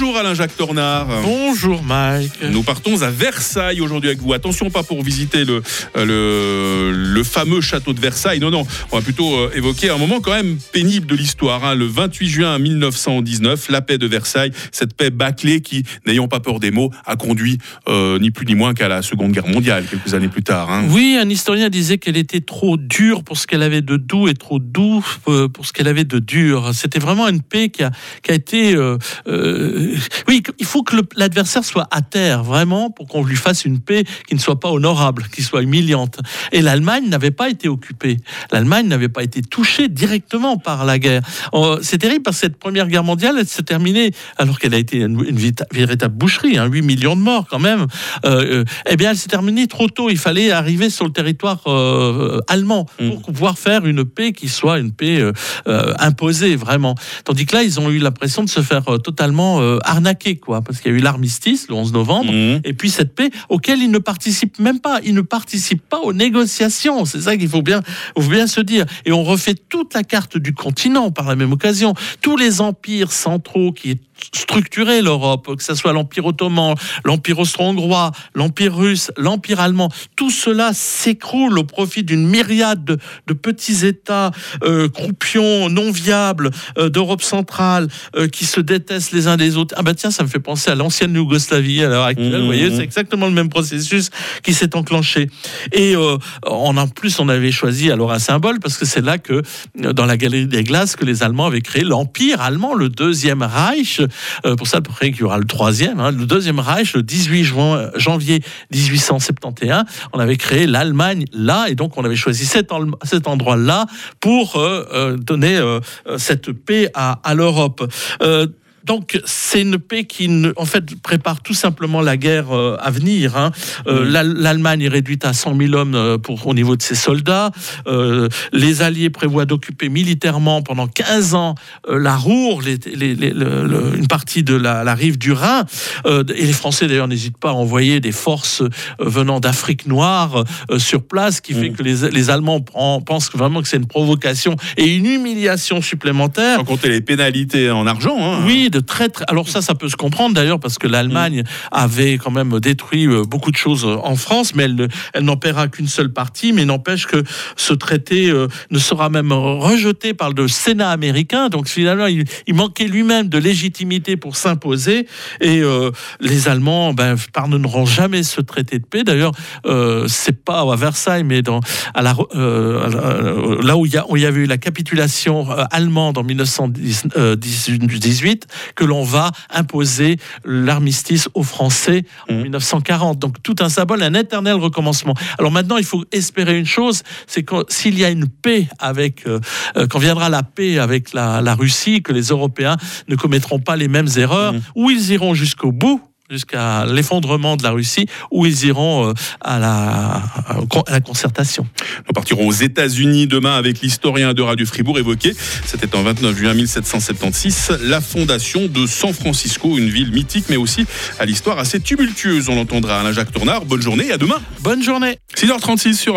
Bonjour Alain-Jacques Tornard. Bonjour Mike. Nous partons à Versailles aujourd'hui avec vous. Attention, pas pour visiter le, le, le, fameux château de Versailles. Non, non, on va plutôt euh, évoquer un moment quand même pénible de l'histoire. Hein. Le 28 juin 1919, la paix de Versailles, cette paix bâclée qui, n'ayant pas peur des mots, a conduit euh, ni plus ni moins qu'à la Seconde Guerre mondiale quelques années plus tard. Hein. Oui, un historien disait qu'elle était trop dure pour ce qu'elle avait de doux et trop doux euh, pour ce qu'elle avait de dur. C'était vraiment une paix qui a, qui a été... Euh, euh, oui, il faut que l'adversaire soit à terre, vraiment, pour qu'on lui fasse une paix qui ne soit pas honorable, qui soit humiliante. Et l'Allemagne n'avait pas été occupée. L'Allemagne n'avait pas été touchée directement par la guerre. Oh, c'est terrible parce que cette première guerre mondiale, elle s'est terminée, alors qu'elle a été une, véritable boucherie, hein, 8 millions de morts quand même. Euh, euh, eh bien, elle s'est terminée trop tôt. Il fallait arriver sur le territoire euh, allemand mm. pour pouvoir faire une paix qui soit une paix imposée, vraiment. Tandis que là, ils ont eu l'impression de se faire totalement arnaqué, quoi, parce qu'il y a eu l'armistice le 11 novembre, mmh. et puis cette paix auquel il ne participe même pas. Il ne participe pas aux négociations. C'est ça qu'il faut bien, faut bien se dire. Et on refait toute la carte du continent par la même occasion. Tous les empires centraux qui structuré l'Europe, que ce soit l'Empire ottoman, l'Empire austro-hongrois, l'Empire russe, l'Empire allemand, tout cela s'écroule au profit d'une myriade de, petits États euh, croupions, non viables, euh, d'Europe centrale, euh, qui se détestent les uns des autres. Ah ben tiens, ça me fait penser à l'ancienne Yougoslavie à l'heure actuelle. Vous voyez, c'est exactement le même processus qui s'est enclenché. Et en plus, on avait choisi alors un symbole parce que c'est là que, dans la galerie des glaces, que les Allemands avaient créé l'Empire allemand, le deuxième Reich, pour ça, après qu'il y aura le troisième, hein, le deuxième Reich, le 18 juin, janvier 1871, on avait créé l'Allemagne là, et donc on avait choisi cet, endroit-là pour euh, euh, donner cette paix à l'Europe. Donc c'est une paix qui, en fait, prépare tout simplement la guerre euh, à venir. Hein. Euh. L'Allemagne est réduite à 100 000 hommes euh, pour, au niveau de ses soldats. les Alliés prévoient d'occuper militairement pendant 15 ans la Roure, une partie de la, rive du Rhin. et les Français, d'ailleurs, n'hésitent pas à envoyer des forces venant d'Afrique noire sur place, qui fait que les, Allemands pensent vraiment que c'est une provocation et une humiliation supplémentaire. Sans compter les pénalités en argent. Hein. Oui, très, Alors ça, ça peut se comprendre d'ailleurs parce que l'Allemagne avait quand même détruit euh, beaucoup de choses euh, en France, mais elle, elle n'en paiera qu'une seule partie. Mais n'empêche que ce traité euh, ne sera même rejeté par le Sénat américain. Donc finalement, il, manquait lui-même de légitimité pour s'imposer. Et les Allemands ben, pardonneront jamais ce traité de paix. D'ailleurs, c'est pas à Versailles, mais dans, à la, là y a, où il y avait eu la capitulation allemande en 1918 que l'on va imposer l'armistice aux Français en 1940. Mmh. Donc tout un symbole, un éternel recommencement. Alors maintenant, il faut espérer une chose, c'est que s'il y a une paix avec, euh, euh, quand viendra la paix avec la, Russie, que les Européens ne commettront pas les mêmes erreurs, mmh. ou ils iront jusqu'au bout jusqu'à l'effondrement de la Russie, où ils iront euh, à la, à la concertation. Nous partirons aux États-Unis demain avec l'historien de Radio Fribourg évoqué, c'était en 29 juin 1776, la fondation de San Francisco, une ville mythique, mais aussi à l'histoire assez tumultueuse. On l'entendra Alain Jacques Tournard. Bonne journée et à demain. Bonne journée. 6h36 sur